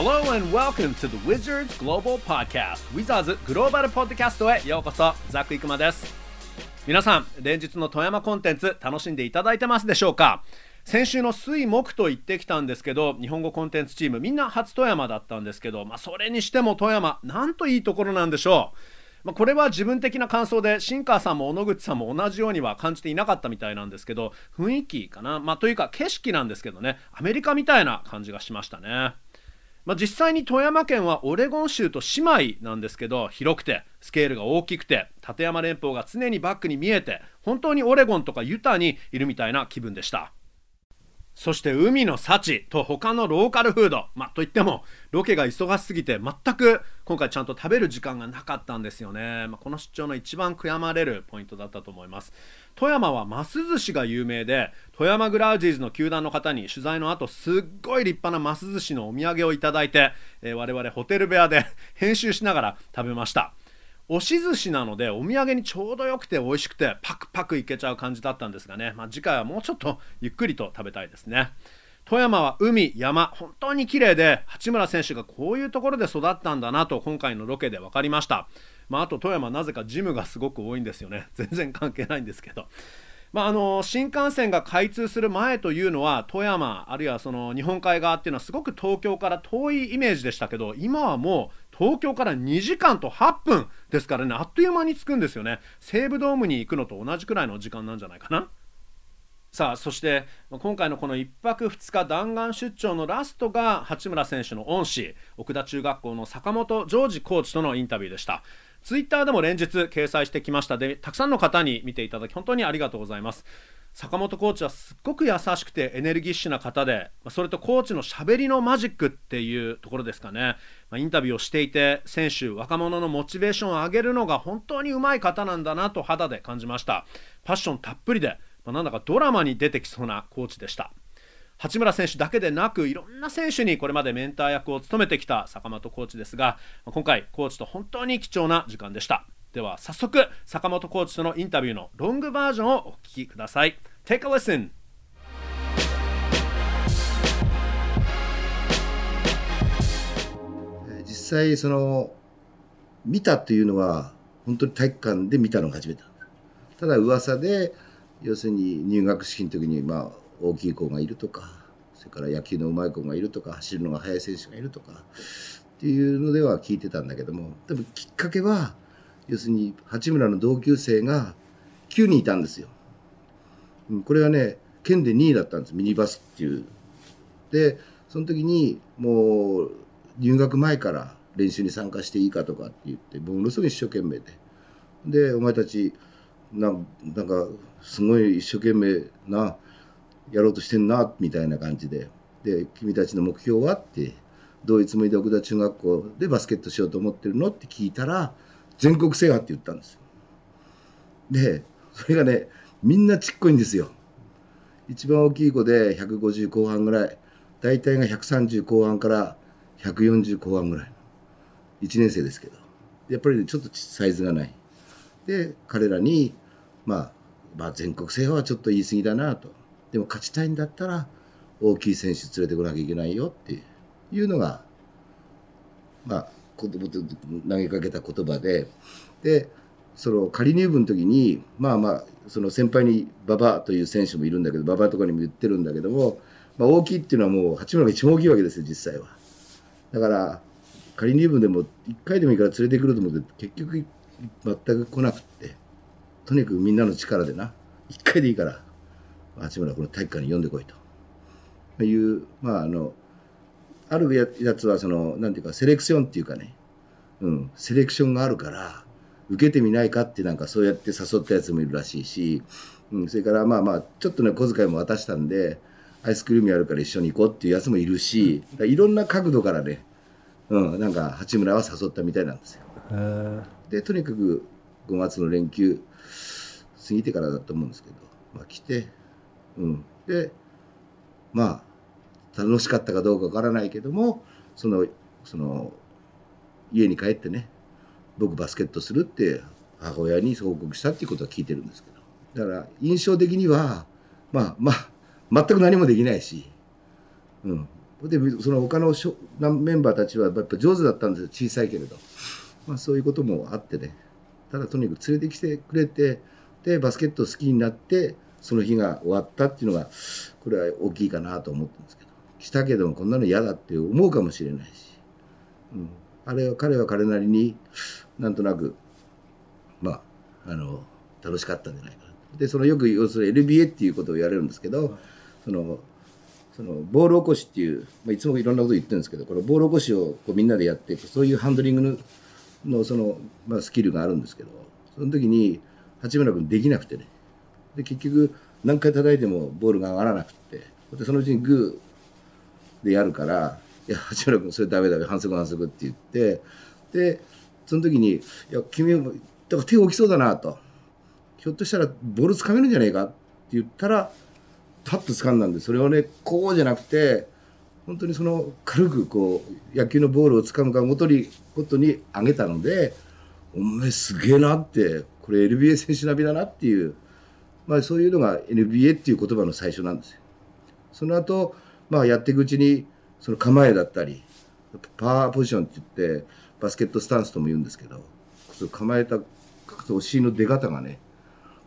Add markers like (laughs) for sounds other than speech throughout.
Hello and welcome to the Wizards Global Podcast. Wizards グローバルポッドキャストへようこそザック・イクマです。皆さん連日の富山コンテンツ楽しんでいただいてますでしょうか？先週の水木と言ってきたんですけど日本語コンテンツチームみんな初富山だったんですけど、まあ、それにしても富山なんといいところなんでしょう、まあ、これは自分的な感想で新川さんも小野口さんも同じようには感じていなかったみたいなんですけど雰囲気かな、まあ、というか景色なんですけどねアメリカみたいな感じがしましたね。まあ、実際に富山県はオレゴン州と姉妹なんですけど広くてスケールが大きくて立山連峰が常にバックに見えて本当にオレゴンとかユタにいるみたいな気分でした。そして海の幸と他のローカルフード、まあ、といってもロケが忙しすぎて全く今回ちゃんと食べる時間がなかったんですよね、まあ、この出張の一番悔やまれるポイントだったと思います。富山はます寿司が有名で富山グラウジーズの球団の方に取材の後すっごい立派なます寿司のお土産をいただいて、えー、我々ホテル部屋で編集しながら食べました。押し寿司なのでお土産にちょうどよくて美味しくてパクパクいけちゃう感じだったんですがね、まあ、次回はもうちょっとゆっくりと食べたいですね。富山は海山本当に綺麗で八村選手がこういうところで育ったんだなと今回のロケで分かりました。まあ、あと富山なぜかジムがすごく多いんですよね。(laughs) 全然関係ないんですけど。まあ、あの新幹線が開通する前というのは富山あるいはその日本海側っていうのはすごく東京から遠いイメージでしたけど今はもう東京から2時間と8分ですからねあっという間に着くんですよね。西武ドームに行くのと同じくらいの時間なんじゃないかな。さあそして今回のこの1泊2日弾丸出張のラストが八村選手の恩師奥田中学校の坂本ジョージコーチとのインタビューでした。ツイッターでも連日掲載してきました。でたくさんの方に見ていただき本当にありがとうございます。坂本コーチはすっごく優しくてエネルギッシュな方でそれとコーチのしゃべりのマジックっていうところですかね、インタビューをしていて選手若者のモチベーションを上げるのが本当にうまい方なんだなと肌で感じました。パッションたっぷりで、まあ、なんだかドラマに出てきそうなコーチでした八村選手だけでなくいろんな選手にこれまでメンター役を務めてきた坂本コーチですが今回コーチと本当に貴重な時間でした。では早速坂本コーチとのインタビューのロングバージョンをお聞きください。Take a listen. 実際その見たというのは本当に体育館で見たのが初めてただ噂で要するに入学式の時にまあ大きい子がいるとかそれから野球のうまい子がいるとか走るのが速い選手がいるとかっていうのでは聞いてたんだけども多分きっかけは要するに八村の同級生が9人いたんですよ。これはね県で2位だったんですミニバスっていう。でその時にもう入学前から練習に参加していいかとかって言ってものすごい一生懸命で。でお前たちななんかすごい一生懸命なやろうとしてんなみたいな感じでで君たちの目標はってどういうつもりで奥田中学校でバスケットしようと思ってるのって聞いたら全国制覇って言ったんですよ。でそれがねみんなちっこいんですよ。一番大きい子で150後半ぐらい大体が130後半から140後半ぐらい1年生ですけどやっぱり、ちょっとサイズがない。で彼らに、まあ、まあ全国制覇はちょっと言い過ぎだなとでも勝ちたいんだったら大きい選手連れてこなきゃいけないよっていうのがまあ子供と投げかけた言葉ででその仮入部の時にまあまあその先輩に馬場という選手もいるんだけど馬場とかにも言ってるんだけども、まあ、大きいっていうのはもう八村が一番大きいわけですよ実際は。だから仮入部でも1回でもいいから連れてくると思って結局全く来なくってとにかくみんなの力でな1回でいいから八村この体育館に呼んでこいと。いうまああのあるやつはそのなんていうかセレクションっていうかね、うん、セレクションがあるから受けてみないかってなんかそうやって誘ったやつもいるらしいし、うん、それからまあまあちょっとね小遣いも渡したんでアイスクリームやるから一緒に行こうっていうやつもいるし、いろんな角度からね、うん、なんか八村は誘ったみたいなんですよ。でとにかく5月の連休過ぎてからだと思うんですけど、まあ、来てうん、でまあ楽しかったかどうかわからないけどもそのその家に帰ってね僕バスケットするって母親に報告したっていうことは聞いてるんですけど。だから印象的にはまあまあ全く何もできないし、うん、でその他のメンバーたちはやっぱ上手だったんですよ小さいけれど、まあ、そういうこともあってね。ただとにかく連れてきてくれてでバスケットを好きになってその日が終わったっていうのがこれは大きいかなと思ってるんですけど。来たけどもこんなの嫌だって思うかもしれないし、うん、あれは彼は彼なりになんとなくまああの楽しかったんじゃないかな。でそのよく要するに NBA っていうことを言われるんですけど、そのそのボール起こしっていう、まあ、いつもいろんなこと言ってるんですけどこのボール起こしをこうみんなでやってそういうハンドリングのその、まあ、スキルがあるんですけどその時に八村君できなくてねで結局何回叩いてもボールが上がらなくてでそのうちにグーでやるから「いや八村君それダメダメ反則反則」って言ってでその時に「いや君だから手が大きそうだな」と「ひょっとしたらボールつかめるんじゃないか?」って言ったら「パッと掴んだんでそれをねこうじゃなくて本当にその軽くこう野球のボールを掴むかごとにことに上げたのでお前すげえなってこれ NBA 選手並みだなっていう、まあ、そういうのが NBA っていう言葉の最初なんですよ。その後、まあやっていくうちにその構えだったりパワーポジションって言ってバスケットスタンスとも言うんですけど構えたお尻の出方がね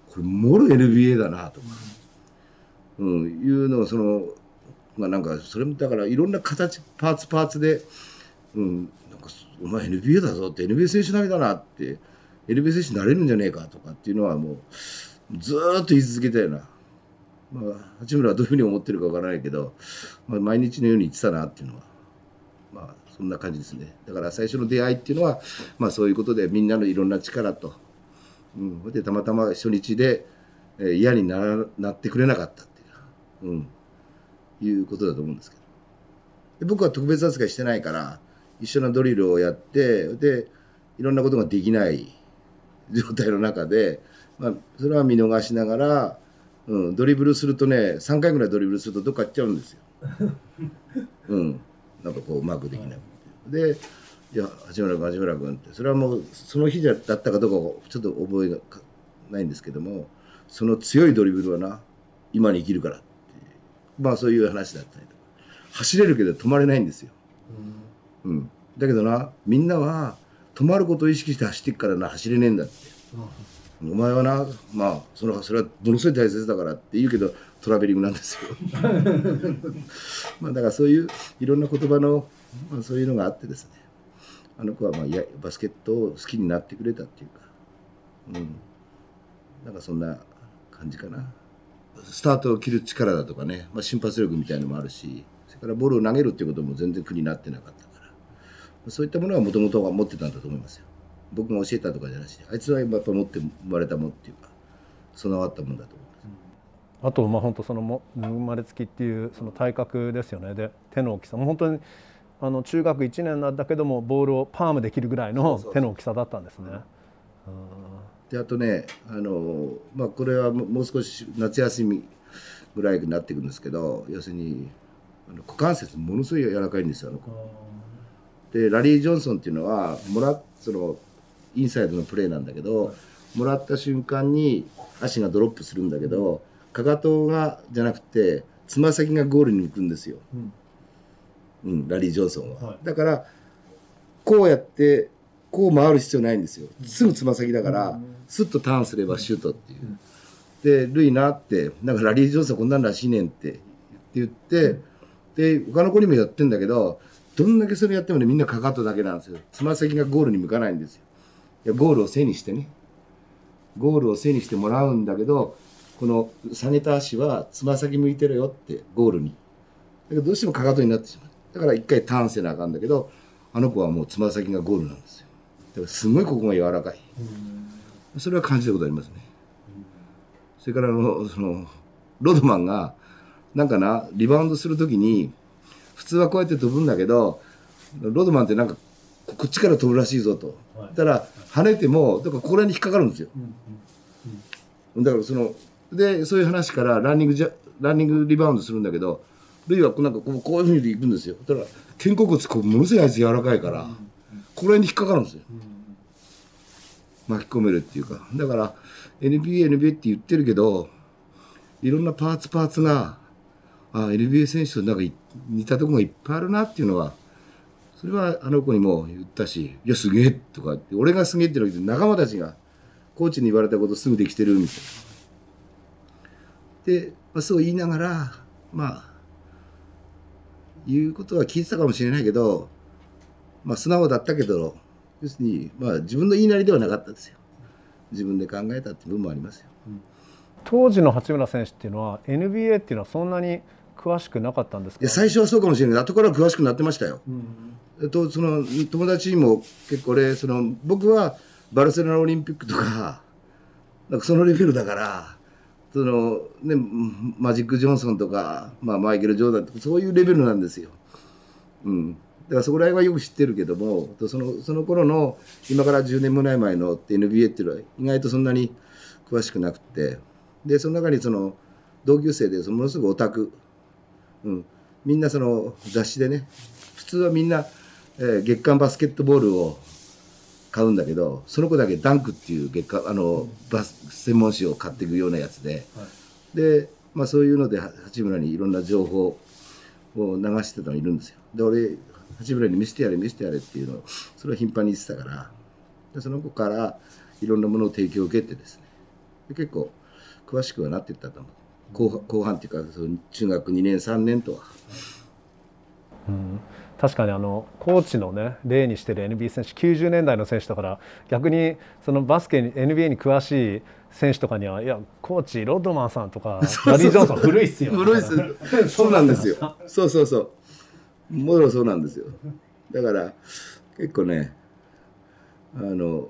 これもろ NBA だなとか。うん、いうのをそのまあなんかそれもだからいろんな形パーツパーツで、うん、なんかお前 NBA だぞって NBA 選手並みだなって NBA 選手になれるんじゃねえかとかっていうのはもうずっと言い続けたような。まあ、八村はどういうふうに思ってるかわからないけど、まあ、毎日のように言ってたなっていうのはまあそんな感じですねだから最初の出会いっていうのは、まあ、そういうことでみんなのいろんな力と、うん、でたまたま初日で、えー、嫌にならなってくれなかったうん、いうことだと思うんですけどで僕は特別扱いしてないから一緒なドリルをやってでいろんなことができない状態の中で、まあ、それは見逃しながら、うん、ドリブルするとね3回ぐらいドリブルするとどっか行っちゃうんですよ。(laughs) うん、なんかこううまくできない。でいや八村君八村君ってそれはもうその日だったかどうかちょっと覚えがないんですけどもその強いドリブルはな今に生きるからまあそういう話だったりとか。走れるけど止まれないんですよ、うん、うん、だけどなみんなは止まることを意識して走っていくからな走れねえんだって、うん、お前はなまあそれはそれはものすごい大切だからって言うけどトラベリングなんですよ。(laughs) まあだからそういういろんな言葉の、まあ、そういうのがあってですね。あの子はまあやバスケットを好きになってくれたっていうか。うん。なんかそんな感じかな。スタートを切る力だとかね、まあ、瞬発力みたいのもあるしそれからボールを投げるっていうことも全然苦になってなかったからそういったものはもともとは持ってたんだと思いますよ。僕が教えたとかじゃなしにあいつはやっぱ持って生まれたもんっていうか備わったもんだと思います。あとまあ本当そのも生まれつきっていうその体格ですよね。で手の大きさも本当にあの中学1年なんだけどもボールをパームできるぐらいの手の大きさだったんですね。うんであとねあの、まあ、これはもう少し夏休みぐらいになっていくんですけど要するにあの股関節ものすごい柔らかいんですよあの子。でラリー・ジョンソンっていうのはもらそのインサイドのプレーなんだけど、はい、もらった瞬間に足がドロップするんだけどかかとがじゃなくてつま先がゴールに行くんですよ、うん、うん、ラリー・ジョンソンは。はい、だからこうやってこう回る必要ないんですよすぐつま先だから、スッとターンすればシュートっていう。で、ルイなって、なんかラリー・ジョンソンこんなんらしいねんって言って、で、他の子にもやってんだけど、どんだけそれやってもね、みんなかかとだけなんですよ。つま先がゴールに向かないんですよ。いやゴールを背にしてね。ゴールを背にしてもらうんだけど、この下げた足はつま先向いてるよって、ゴールに。だけどどうしてもかかとになってしまう。だから一回ターンせなあかんだけど、あの子はもうつま先がゴールなんですよ。だからすごいここが柔らかい。それは感じたことありますね。それからあの、その、ロドマンが、なんかな、リバウンドするときに、普通はこうやって飛ぶんだけど、ロドマンってなんか、こっちから飛ぶらしいぞと。はい、たら、跳ねても、だからここらに引っかかるんですよ。だからその、で、そういう話からランニングじゃ、ランニングリバウンドするんだけど、ルイはなんかこうこういうふうに行くんですよ。だから、肩甲骨こうものすごいあいつ柔らかいから、ここら辺に引っかかるんですよ。巻き込めるっていうかだから NBA NBA って言ってるけどいろんなパーツパーツがあ NBA 選手となんか似たとこがいっぱいあるなっていうのはそれはあの子にも言ったし「いやすげえ」とかって俺がすげえって言うの仲間たちがコーチに言われたことすぐできてるみたいな。で、まあ、そう言いながらまあ言うことは聞いてたかもしれないけどまあ素直だったけど要するにまあ自分の言いなりではなかったですよ。自分で考えたって部分もありますよ。当時の八村選手っていうのは NBA っていうのはそんなに詳しくなかったんですか？いや最初はそうかもしれない後から詳しくなってましたよ。えっと、その友達にも結構俺その僕はバルセロナオリンピックとかなんかそのレベルだからその、ね、マジック・ジョンソンとか、まあ、マイケル・ジョーダンとかそういうレベルなんですよ。うん、だからそこら辺はよく知ってるけどもそのその頃の今から10年もない前の NBA っていうのは意外とそんなに詳しくなくてでその中にその同級生でそのものすごくオタク、うん、みんなその雑誌でね普通はみんな、えー月刊バスケットボールを買うんだけどその子だけダンクっていう月刊あのバス専門誌を買っていくようなやつで、で、まあ、そういうのでは八村にいろんな情報を流してたのいるんですよ。で俺八村に見せてやれ見せてやれっていうのをそれは頻繁に言ってたからでその子からいろんなものを提供を受けてですね。で結構詳しくはなっていったと思う。後半後半っていうかその中学2年3年とは。確かにあのコーチのね例にしてる NBA 選手90年代の選手だから逆にそのバスケに NBA に詳しい選手とかにはいやコーチロッドマンさんとか (laughs) ダディ・ジョンソン古いっすよ。古いっす。(laughs) そうなんですよ。そうそうそうもろそうなんですよ。だから結構ねあの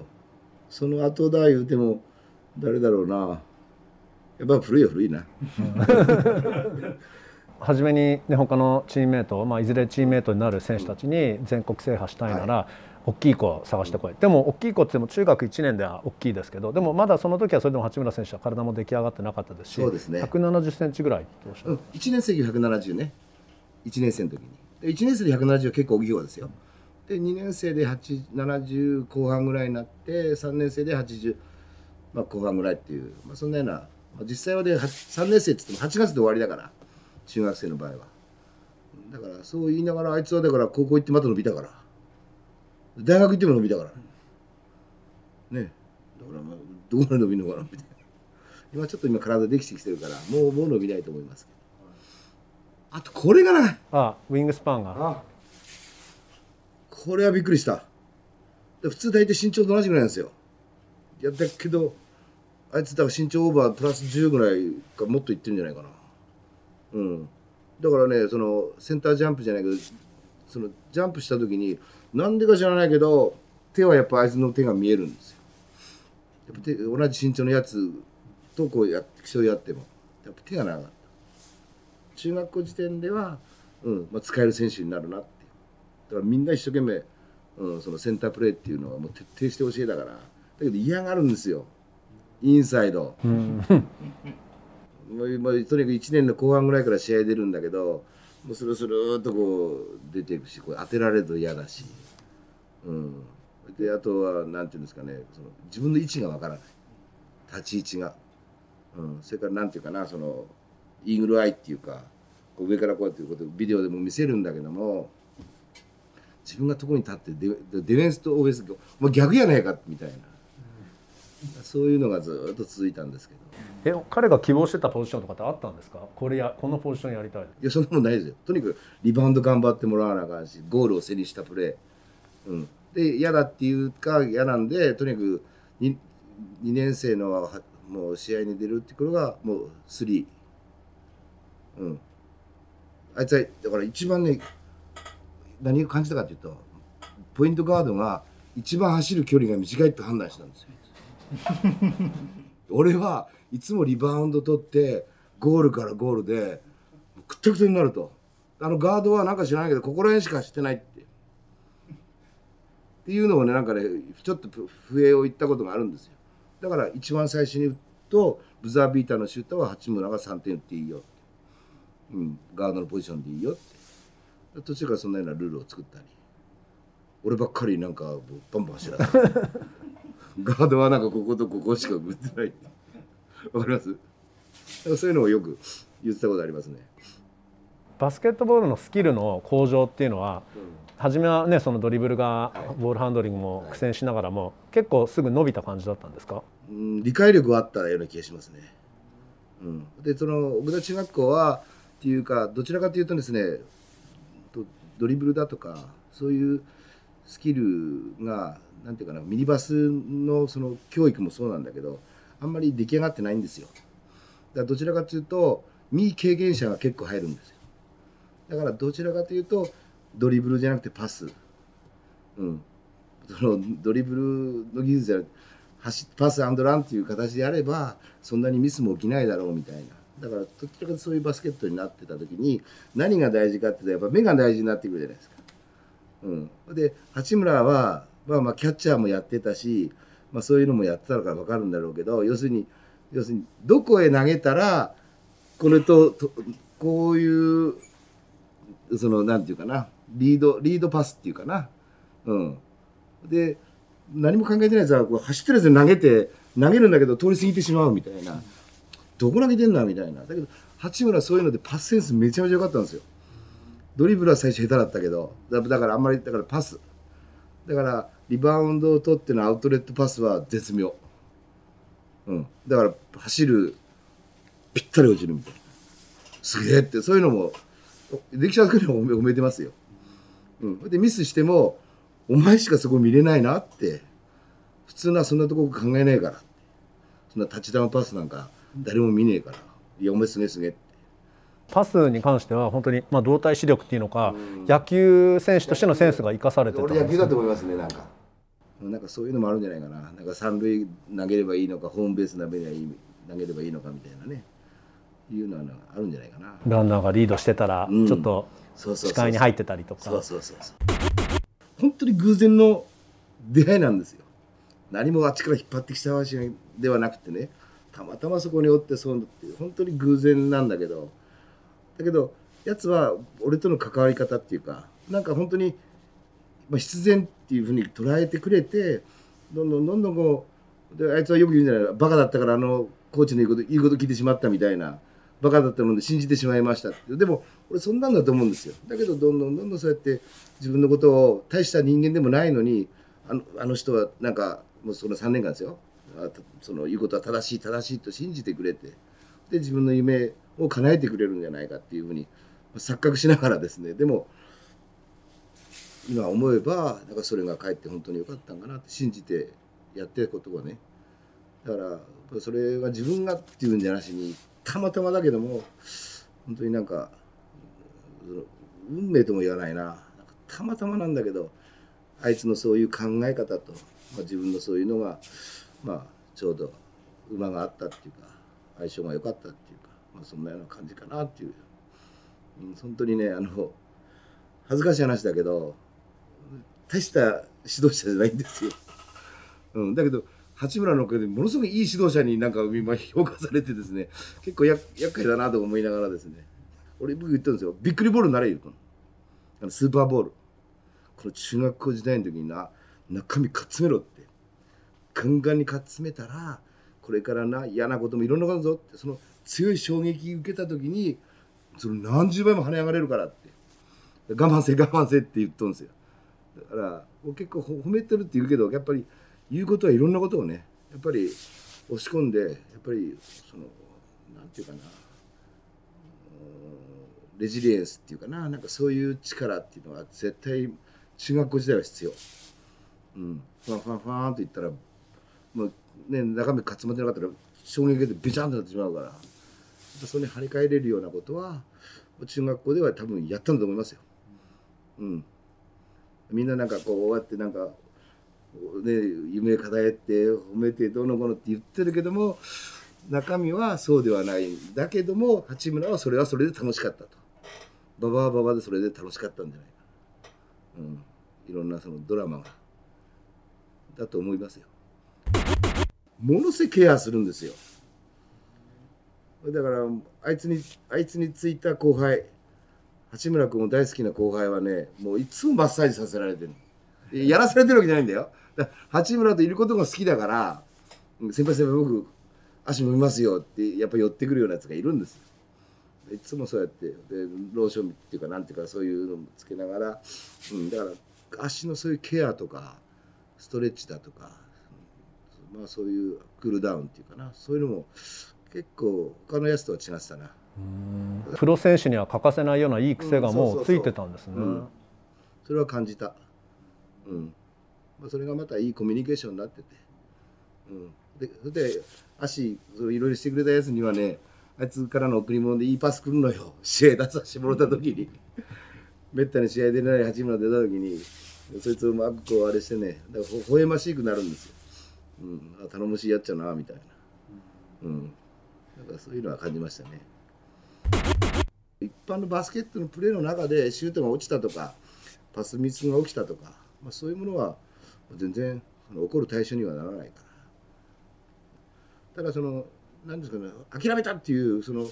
その後だ言うても誰だろうな。やっぱ古いよ古いな。(laughs) 初めに、ね、他のチームメート、まあ、いずれチームメートになる選手たちに全国制覇したいなら、大きい子を探してこい。でも大きい子って言っても中学1年では大きいですけどでもまだその時はそれでも八村選手は体も出来上がってなかったですしそうですね。170センチぐらいっておっしゃるうん、1年生で170ね。1年生の時にで1年生で170は結構大きい方ですよ。で2年生で70後半ぐらいになって3年生で80、まあ、後半ぐらいっていう、まあ、そんなような、まあ、実際はで3年生って言っても8月で終わりだから中学生の場合は。だからそう言いながらあいつはだから高校行ってまた伸びたから。大学行っても伸びたから。ね。だからまあどこまで伸びるのかなみたいな。今ちょっと今体できてきてるからもうもう伸びないと思いますけど。あとこれがな。あウィングスパンが。あ。これはびっくりした。で普通大体身長と同じぐらいなんですよ。いやだけどあいつだから身長オーバープラス10ぐらいかもっといってるんじゃないかな。うん。だからねそのセンタージャンプじゃないけどそのジャンプした時になんでか知らないけど手はやっぱあいつの手が見えるんですよ。やっぱ手同じ身長のやつとこうやって競い合っても。やっぱ手が長かった中学校時点では、うん。まあ、使える選手になるなって。だからみんな一生懸命、うん、そのセンタープレーっていうのはもう徹底して教えたから。だけど嫌がるんですよ。インサイド、うん。もうもうとにかく1年の後半ぐらいから試合出るんだけどもうスルスルーっとこう出ていくしこう当てられると嫌だし、うん、であとはなんていうんですかねその自分の位置がわからない。立ち位置が、うん、それからなんていうかなそのイーグルアイっていうかこう上からこうやってことビデオでも見せるんだけども自分がとこに立ってデデディフェンスとオフェンスもう逆やないかみたいな、そういうのがずっと続いたんですけど。え彼が希望してたポジションとかってあったんですか？これやこのポジションやりたい。いやそんなもんないですよ。とにかくリバウンド頑張ってもらわなあかんしゴールを背にしたプレー、うん、で嫌だっていうか嫌なんでとにかく 2, 2年生のはもう試合に出るってことがもう3うん。あいつはだから一番ね何を感じたかっていうとポイントガードが一番走る距離が短いって判断したんですよ。俺はいつもリバウンド取ってゴールからゴールでくったくたになると。あのガードはなんか知らないけどここら辺しかしてないって。っていうのをねなんかねちょっと笛を言ったことがあるんですよ。だから一番最初に打とブザービーターのシュートは八村が3点打っていいよ、うん、ガードのポジションでいいよって。途中からそんなようなルールを作ったり。俺ばっかりなんかバンバン走らせて (laughs) ガードはなんかこことここしか打ってないって。わかります？そういうのをよく言ってたことありますね。バスケットボールのスキルの向上っていうのは、初めはねそのドリブルがボールハンドリングも苦戦しながらも、結構すぐ伸びた感じだったんですか、うん、理解力はあったような気がしますね。うん、でその奥田中学校はっていうかどちらかというとですねドリブルだとかそういうスキルがなんていうかなミニバスのその教育もそうなんだけどあんまり出来上がってないんですよ。だからどちらかというと未経験者が結構入るんですよ。だからどちらかというとドリブルじゃなくてパス。うん。そのドリブルの技術じゃなくてパスアンドランっていう形であればそんなにミスも起きないだろうみたいな。だからどちらかとそういうバスケットになってた時に何が大事かっていうとやっぱ目が大事になってくるじゃないですか。うん、で八村は、まあ、まあキャッチャーもやってたし、まあ、そういうのもやってたのから分かるんだろうけど要するに要するにどこへ投げたらこれととこういうそのなんていうかなリードリードパスっていうかな、うん、で何も考えてないやつはこう走ってるやつに投げて投げるんだけど通り過ぎてしまうみたいな。どこ投げてんだみたいな。だけど八村そういうのでパスセンスめちゃめちゃ良かったんですよ。ドリブルは最初下手だったけど。だからあんまりだからパス。だからリバウンドを取ってのアウトレットパスは絶妙、うん、だから走るぴったり落ちるみたいな。すげえって。そういうのもできちゃうくらい褒めてますよ、うん、でミスしてもお前しかそこ見れないなって。普通のはそんなとこ考えないからそんなタッチダウンパスなんか誰も見ねえから。いやお前すげえすげえって。パスに関しては本当にまあ動体視力っていうのか、野球選手としてのセンスが生かされてた俺野球だと思いますねなんか。なんかそういうのもあるんじゃないかな。なんか三塁投げればいいのかホームベース投げればいい投げればいいのかみたいなね。いうのはあるんじゃないかな。ランナーがリードしてたらちょっと視界に入ってたりとか。そうそうそうそう。本当に偶然の出会いなんですよ。何もあっちから引っ張ってきたわけではなくてねたまたまそこにおってそうって本当に偶然なんだけどだけどやつは俺との関わり方っていうかなんか本当に、必然っていうふうに捉えてくれてどんどんどんどんこうであいつはよく言うんじゃないバカだったからあのコーチの言うこと言うこと聞いてしまったみたいなバカだったので信じてしまいましたってでも俺そんなんだと思うんですよ。だけどどんどんどんどんそうやって自分のことを大した人間でもないのにあのあの人はなんかもうその3年間ですよ。その言うことは正しい正しいと信じてくれてで自分の夢を叶えてくれるんじゃないかっていうふうに錯覚しながらですね。でも今思えばなんかそれがかえって本当に良かったんかなって信じてやってることはね。だからそれは自分がっていうんじゃなしにたまたまだけども本当になんか運命とも言わないな。たまたまなんだけどあいつのそういう考え方と、まあ、自分のそういうのが、まあ、ちょうど馬があったっていうか相性が良かったっていうか、まあ、そんなような感じかなっていう、うん、本当にねあの恥ずかしい話だけど大した指導者じゃないんですよ。うん、だけど八村のおかげでものすごくいい指導者になんか今評価されてですね結構や厄介だなと思いながらですね俺僕言ったんですよ。びっくりボールなれよあのスーパーボール。この中学校時代の時にな中身かっつめろって。ガンガンにかっつめたらこれからな嫌なこともいろんなことあるぞってその強い衝撃受けた時にその何十倍も跳ね上がれるからって。我慢せ我慢せって言っとるんですよ。だから結構褒めてるって言うけどやっぱり言うことはいろんなことをねやっぱり押し込んでやっぱりそのなんていうかなレジリエンスっていうかななんかそういう力っていうのは絶対中学校時代は必要。うん、ファンファンファンと言ったらもうね中身かつまってなかったら衝撃でビチャンとなってしまうから。それに張り替えれるようなことは中学校では多分やったんだと思いますよ。うん、みんななんかこうやってなんかね、夢叶えて褒めてどうのこうのって言ってるけども中身はそうではない。だけども八村はそれはそれで楽しかったと。ババアババでそれで楽しかったんじゃないか、うん、いろんなそのドラマが。だと思いますよ。ものすごいケアするんですよ。だからあいつにあいつについた後輩八村君も大好きな後輩はねもういつもマッサージさせられてるやらされてるわけじゃないんだよ。八村といることが好きだから先輩先輩僕足もみますよってやっぱ寄ってくるようなやつがいるんですいつもそうやってでローションっていうかなんていうかそういうのもつけながら、うん、だから足のそういうケアとかストレッチだとか、まあそういうクールダウンっていうかなそういうのも結構他のやつとは違ってたな。プロ選手には欠かせないようないい癖がもうついてたんですね。それは感じた。うん。まあ、それがまたいいコミュニケーションになってて。うん。で、それで足いろいろしてくれたやつにはね、あいつからの贈り物でいいパス来るのよ。(laughs) 試合出させてもらった時に。(laughs) めったに試合出れない八村出た時に、そいつをうまくこうあれしてね、だからほほえましくなるんですよ。うん。あ、頼もしいやっちゃな、みたいな。うん。だかそういうのは感じましたね。一般のバスケットのプレーの中でシュートが落ちたとかパスミスが起きたとか、まあ、そういうものは全然起こる対象にはならないからただその何ですかね諦めたっていうその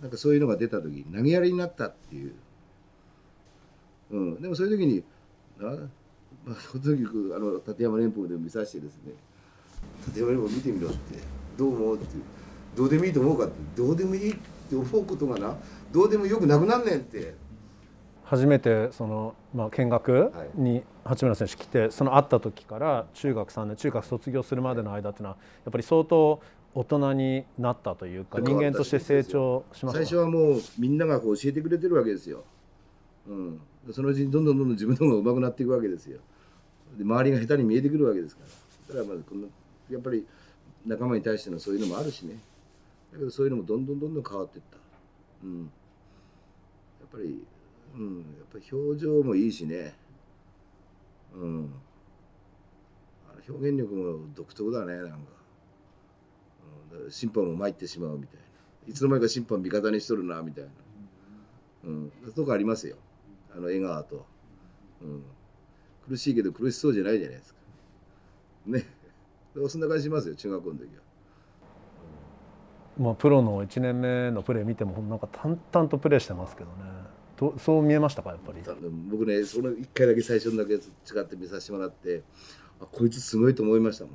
なんかそういうのが出た時投げやりになったっていう、うん、でもそういう時にあ、まあ、とにかくあの立山連邦で見させてですね。立山連邦見てみろって。どう思うってどうでもいいと思うかって。どうでもいいって思うことがな。どうでもよくなくなんねんって。初めてその、まあ、見学に八村選手来てその会った時から中学3年中学卒業するまでの間っていうのはやっぱり相当大人になったというか人間として成長しました。最初はもうみんながこう教えてくれてるわけですよ、うん、そのうちにどんどんどんどん自分の方が上手くなっていくわけですよで周りが下手に見えてくるわけですから。だからまずこのやっぱり仲間に対してのそういうのもあるしね。だけどそういうのもどんどんどんどん変わっていった、うん、やっぱりうん、やっぱり表情もいいしね、うん、表現力も独特だねなんか、うん、審判も参ってしまうみたいな。いつの間にか審判味方にしとるなみたいな、うん、とかありますよ。あの笑顔と、うん、苦しいけど苦しそうじゃないじゃないですか。ね。そんな感じしますよ中学校の時は。まあ、プロの1年目のプレー見てもなんか淡々とプレーしてますけどね。とそう見えましたかやっぱり？僕ねその1回だけ最初のだけ違って見させてもらってあこいつすごいと思いましたもん。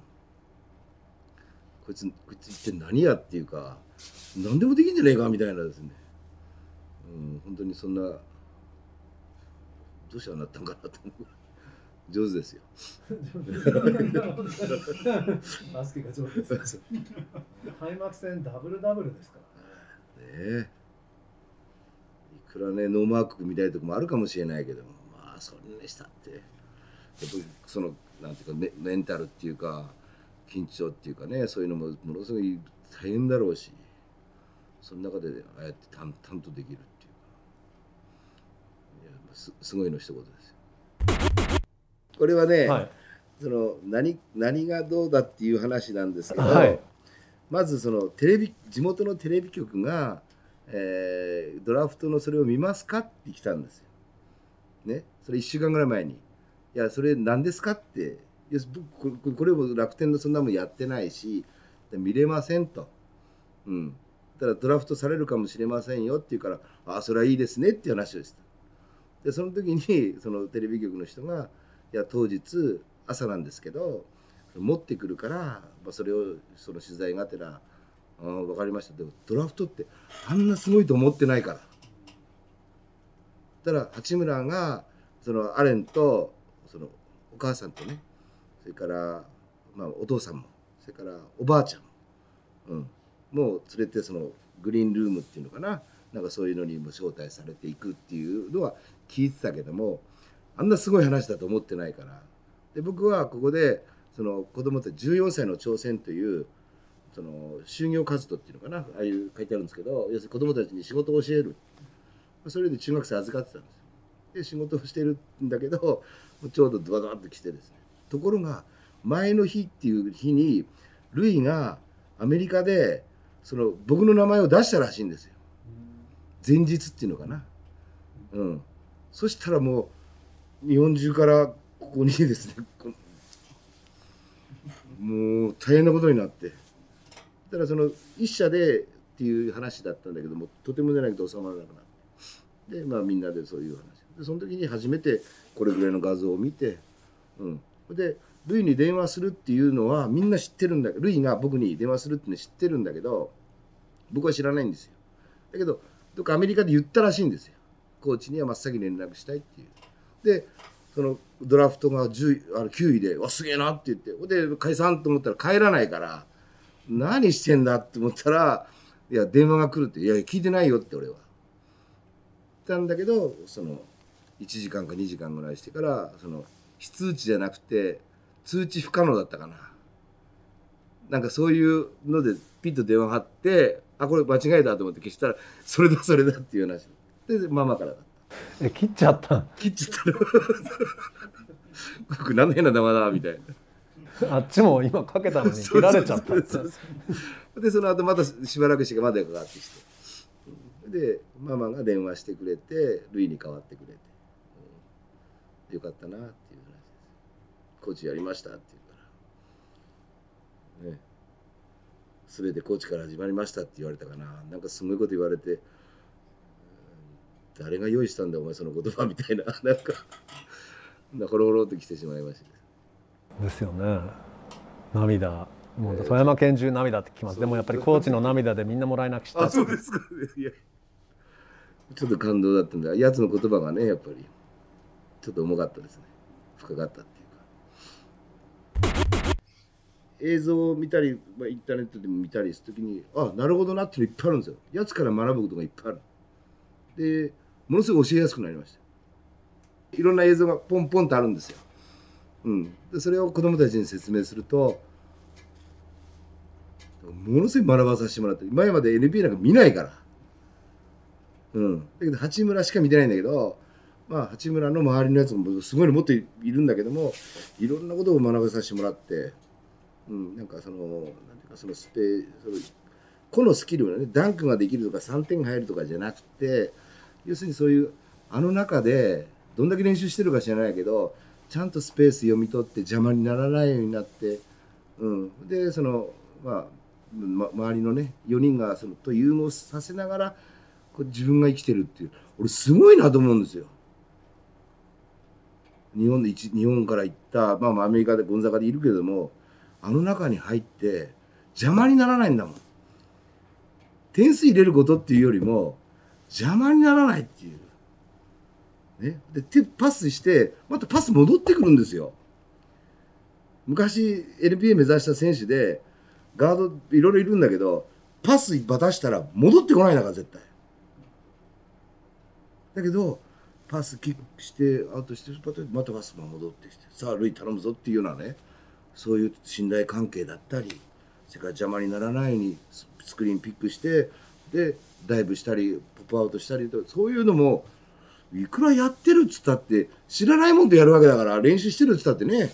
こいつこいつ一体何やっていうか何でもできんじゃねえかみたいなですね。うん本当にそんなどうしてああなったんかなと思う上手ですよ。バスケが上手です。開幕戦ダブルダブルですから。ねえ。それはねノーマークみたいなとこもあるかもしれないけどまあそれにしたってやっぱりそのなんていうかメメンタルっていうか緊張っていうかねそういうのもものすごい大変だろうしその中でああやって淡々とできるっていうかいやすすごいの一言ですよ。これはね、はい、その何何がどうだっていう話なんですけど、はい、まずそのテレビ地元のテレビ局がえー、ドラフトのそれを見ますかって来たんですよ。ね、それ1週間ぐらい前に。いや、それ何ですかって、いやこれも楽天のそんなもんやってないし、見れませんと。うん。ただドラフトされるかもしれませんよって言うから、ああ、それはいいですねっていう話をした。で、その時に、そのテレビ局の人が、いや、当日、朝なんですけど、持ってくるから、まあ、それを、その取材がてら、あ分かりました。でもドラフトってあんなすごいと思ってないから。たら八村がそのアレンとそのお母さんとねそれから、まあ、お父さんもそれからおばあちゃん、うん、もう連れてそのグリーンルームっていうのかな。なんかそういうのにも招待されていくっていうのは聞いてたけどもあんなすごい話だと思ってないから。で僕はここでその子供たち14歳の挑戦というその就業活動っていうのかな？ああいう書いてあるんですけど要するに子どもたちに仕事を教える。それで中学生預かってたんです。で仕事をしてるんだけどちょうどドバドバッと来てですね。ところが前の日っていう日にルイがアメリカでその僕の名前を出したらしいんですよ。前日っていうのかな？うん。そしたらもう日本中からここにですねもう大変なことになって。だからその一社でっていう話だったんだけどもとてもじゃないけど収まらなくなって。でまあみんなでそういう話。でその時に初めてこれぐらいの画像を見てうん。でルイに電話するっていうのはみんな知ってるんだけどルイが僕に電話するっていうの知ってるんだけど僕は知らないんですよ。だけどどっかアメリカで言ったらしいんですよ。コーチには真っ先に連絡したいっていう。でそのドラフトが10あの9位で「わすげえな」って言ってで解散と思ったら帰らないから何してんだって思ったら「いや電話が来る」って「いや聞いてないよ」って俺は。言ったんだけどその1時間か2時間ぐらいしてからその非通知じゃなくて通知不可能だったかな。なんかそういうのでピッと電話があってあこれ間違えたと思って消したらそれだそれだっていう話でママからだったえ切っちゃった。切っちゃった。の僕何の変な名前だみたいな。あっちも今かけたのに切られちゃった。でその後またしばらくしてまでかかって。きてでママが電話してくれてルイに代わってくれて、うん。よかったなっていう話です。コーチやりましたって言うから。ね。全てコーチから始まりましたって言われたかな。なんかすごいこと言われて。うん誰が用意したんだお前その言葉みたいな。(laughs) なんか。ほろほろっと来てしまいましたですよね。涙。もう富山県中涙ってきます。でもやっぱりコーチの涙でみんなもらい泣きした。あそうですか。いや。ちょっと感動だったんだ。やつの言葉がねやっぱり。ちょっと重かったですね。深かったっていうか。映像を見たり、まあ、インターネットでも見たりするときにあなるほどなっていうのいっぱいあるんですよ。やつから学ぶことがいっぱいある。でものすごい教えやすくなりました。いろんな映像がポンポンとあるんですよ、うん、でそれを子供たちに説明するとものすごい学ばさせてもらって前まで NBA なんか見ないから。うん、だけど八村しか見てないんだけど、まあ、八村の周りのやつもすごいのもっといるんだけどもいろんなことを学ばさせてもらって、うん、なんかそのなんていうかそのスペその個のスキルがねダンクができるとか3点が入るとかじゃなくて要するにそういうあの中でどんだけ練習してるか知らないけどちゃんとスペース読み取って邪魔にならないようになって、うん、でそのまあま、周りのね4人がそのと融合させながらこう自分が生きてるっていう俺すごいなと思うんですよ。日本で一日本から行った、まあ、まあアメリカでゴンザカでいるけどもあの中に入って邪魔にならないんだもん。点数入れることっていうよりも邪魔にならないっていう。ね、で手パスしてまたパス戻ってくるんですよ。昔 NBA 目指した選手でガードいろいろいるんだけどパス渡したら戻ってこないんだから絶対。だけどパスキックしてアウトしてまたパスが戻ってきてさあルイ頼むぞっていうようなねそういう信頼関係だったりそれから邪魔にならないようにスクリーンピックしてでダイブしたりポップアウトしたりとそういうのもいくらやってるっつったって知らないもんでやるわけだから練習してるっつったってねいや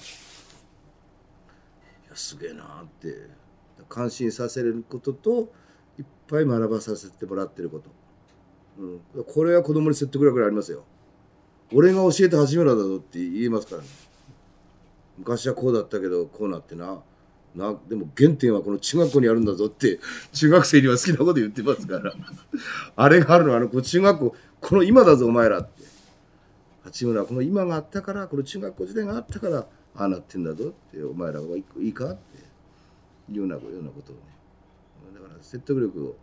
すげえなって感心させることといっぱい学ばさせてもらってること。うん、これは子供に説得力ありますよ。俺が教えた八村だぞって言いますからね。昔はこうだったけどこうなってな。なでも原点はこの中学校にあるんだぞって中学生には好きなこと言ってますから。(laughs) あれがあるのはあのこの中学校この今だぞお前らって。八村はこの今があったからこの中学校時代があったからああなってんだぞってお前らがいいかっていうようなようなことをね。だから説得力を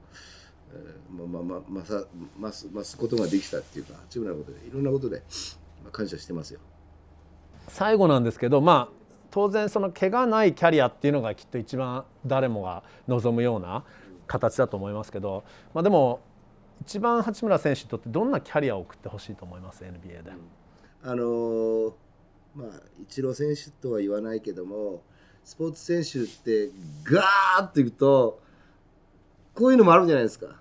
まあまあまあ、さ増す増すことができたっていうか八村のことでいろんなことで、まあ、感謝してますよ。最後なんですけどまあ当然その怪我ないキャリアっていうのがきっと一番誰もが望むような形だと思いますけど、まあ、でも一番八村選手にとってどんなキャリアを送ってほしいと思います？NBA で。あのー、まあイチロー選手とは言わないけどもスポーツ選手ってガーッといくとこういうのもあるじゃないですか。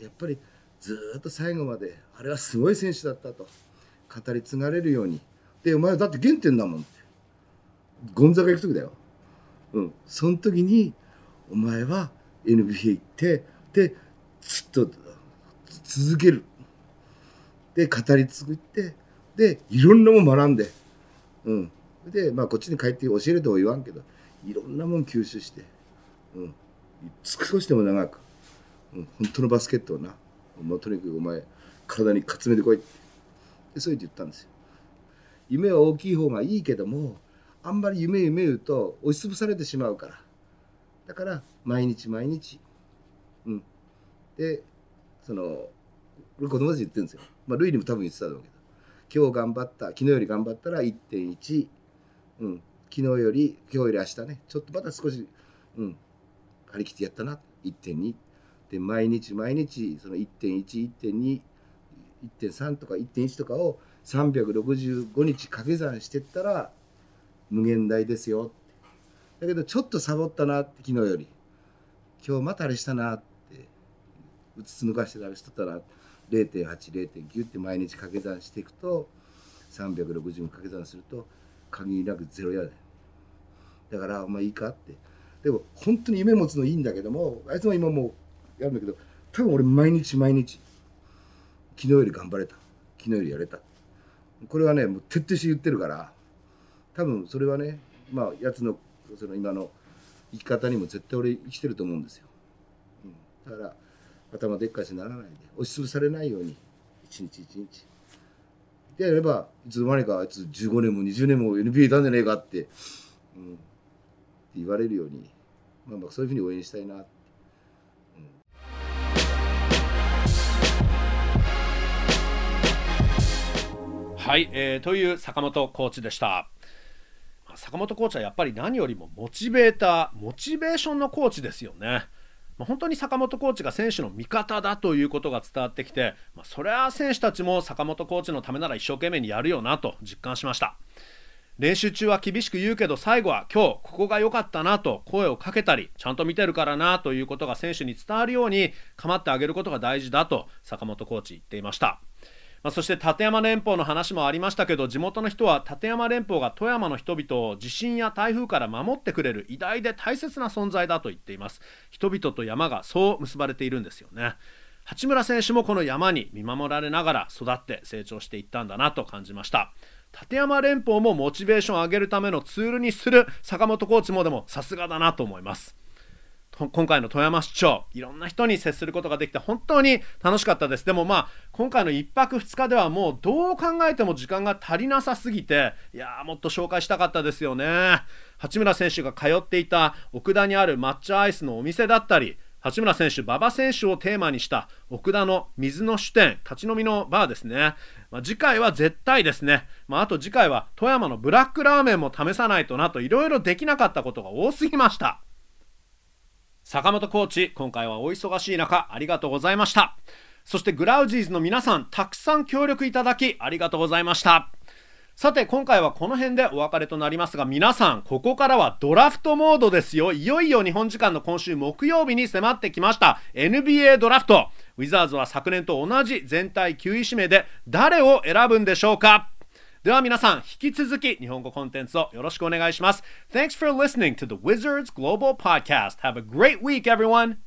やっぱりずっと最後まであれはすごい選手だったと語り継がれるようにでお前だって原点だもんゴンザが行く時だよ、うん、その時にお前は NBA 行ってでずっと続ける。で語り継ぐってでいろんなもん学んで、うん、でまあこっちに帰って教えるとは言わんけどいろんなもん吸収して、うん、少しでも長くうん、本当のバスケットをなもうとにかくお前体にかつめてこいって。でそう言って言ったんですよ。夢は大きい方がいいけどもあんまり夢夢言うと押しつぶされてしまうから。だから毎日毎日、うん、でそのこれ子供たち言ってるんですよ、まあ、ルイにも多分言ってただろうけど。今日頑張った昨日より頑張ったら1.1、うん、昨日より今日より明日ね。ちょっとまた少し、うん、張り切ってやったな。1.2で毎日毎日その1.11.2 1.3とか1.1とかを365日掛け算してったら無限大ですよ。だけどちょっとサボったなって昨日より。今日またあれしたなってうつつ抜かしてあれしとったな0.80.9って毎日掛け算していくと360に掛け算すると限りなくゼロやで。だからまあいいかって。でも本当に夢持つのいいんだけどもあいつも今もうやるんだけど多分俺毎日毎日昨日より頑張れた。昨日よりやれた。これはねもう徹底して言ってるから多分それはねまあやつのその今の生き方にも絶対俺生きてると思うんですよ、うん、だから頭でっかちにならないで押しつぶされないように一日一日。でやればいつの間にかあいつ15年も20年も NBA いたんじゃねえかって,、うん、って言われるように、まあ、まあそういうふうに応援したいなって。はい、えー、という坂本コーチでした。坂本コーチはやっぱり何よりもモチベーターモチベーションのコーチですよね。ま本当に坂本コーチが選手の味方だということが伝わってきて、まあ、それは選手たちも坂本コーチのためなら一生懸命にやるよなと実感しました。練習中は厳しく言うけど最後は今日ここが良かったなと声をかけたりちゃんと見てるからなということが選手に伝わるように構ってあげることが大事だと坂本コーチ言っていました。まあ、そして立山連峰の話もありましたけど地元の人は立山連峰が富山の人々を地震や台風から守ってくれる偉大で大切な存在だと言っています。人々と山がそう結ばれているんですよね。八村選手もこの山に見守られながら育って成長していったんだなと感じました。立山連峰もモチベーションを上げるためのツールにする坂本コーチもでもさすがだなと思います。今回の富山市長いろんな人に接することができて本当に楽しかったですでもまあ今回の1泊2日ではもうどう考えても時間が足りなさすぎていやーもっと紹介したかったですよね八村選手が通っていた奥田にある抹茶アイスのお店だったり八村選手、馬場選手をテーマにした奥田の水の酒店、立ち飲みのバーですね。まあ、次回は絶対ですね。まあ、あと次回は富山のブラックラーメンも試さないとなといろいろできなかったことが多すぎました。坂本コーチ今回はお忙しい中ありがとうございました。そしてグラウジーズの皆さんたくさん協力いただきありがとうございました。さて今回はこの辺でお別れとなりますが皆さんここからはドラフトモードですよ。いよいよ日本時間の今週木曜日に迫ってきました。NBA ドラフト。ウィザーズは昨年と同じ全体9位指名で誰を選ぶんでしょうか？では皆さん、引き続き日本語コンテンツをよろしくお願いします。Thanks for listening to the Wizards Global Podcast. Have a great week, everyone!